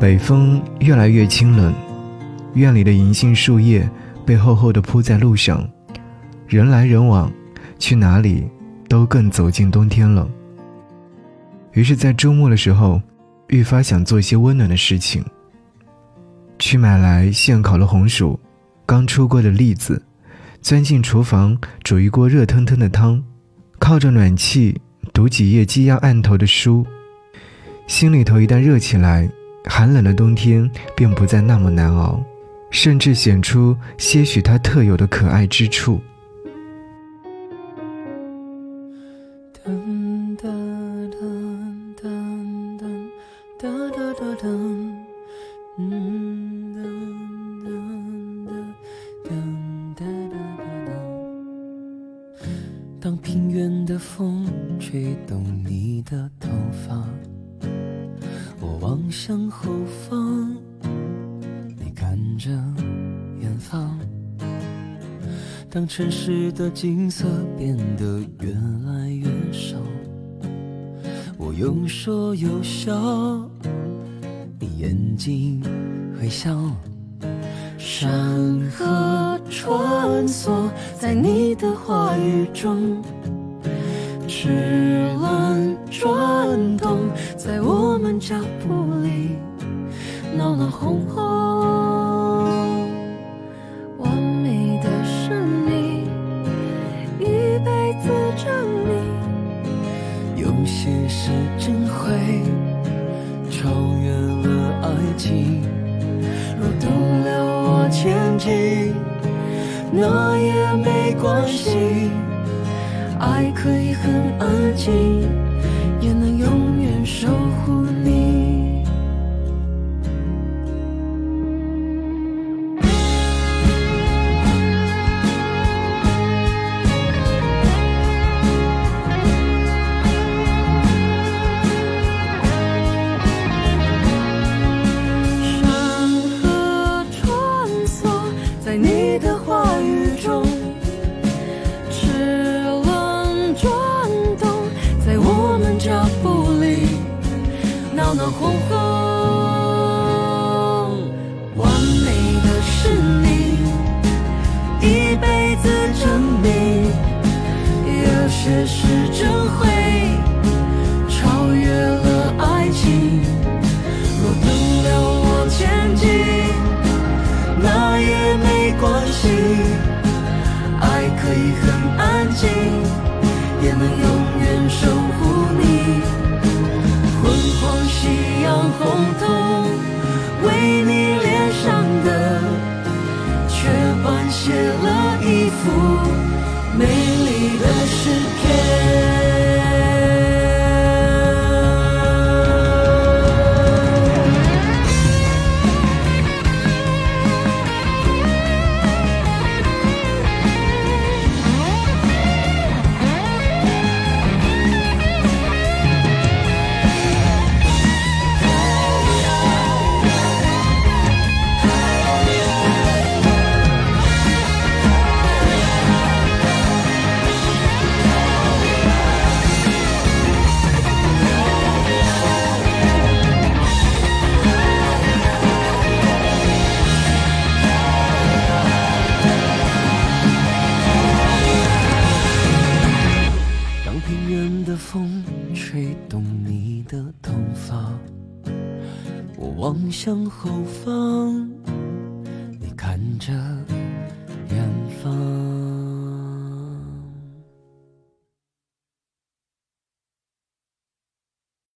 北风越来越清冷，院里的银杏树叶被厚厚的铺在路上，人来人往，去哪里都更走进冬天了。于是，在周末的时候，愈发想做一些温暖的事情。去买来现烤的红薯，刚出锅的栗子，钻进厨房煮一锅热腾腾的汤，靠着暖气读几页积压案头的书，心里头一旦热起来，寒冷的冬天便不再那么难熬，甚至显出些许它特有的可爱之处。当平原的风吹动你的头发，望向后方，你看着远方。当城市的景色变得越来越少，我有说有笑，你眼睛会笑。山河穿梭在你的话语中，齿轮转动在我们脚步，红红。完美的是你，一辈子证明，有些事真会超越了爱情。若动了我前进，那也没关系。爱可以很安静，也能永远是可以很安静，也能有的头发，我望向后方，你看着。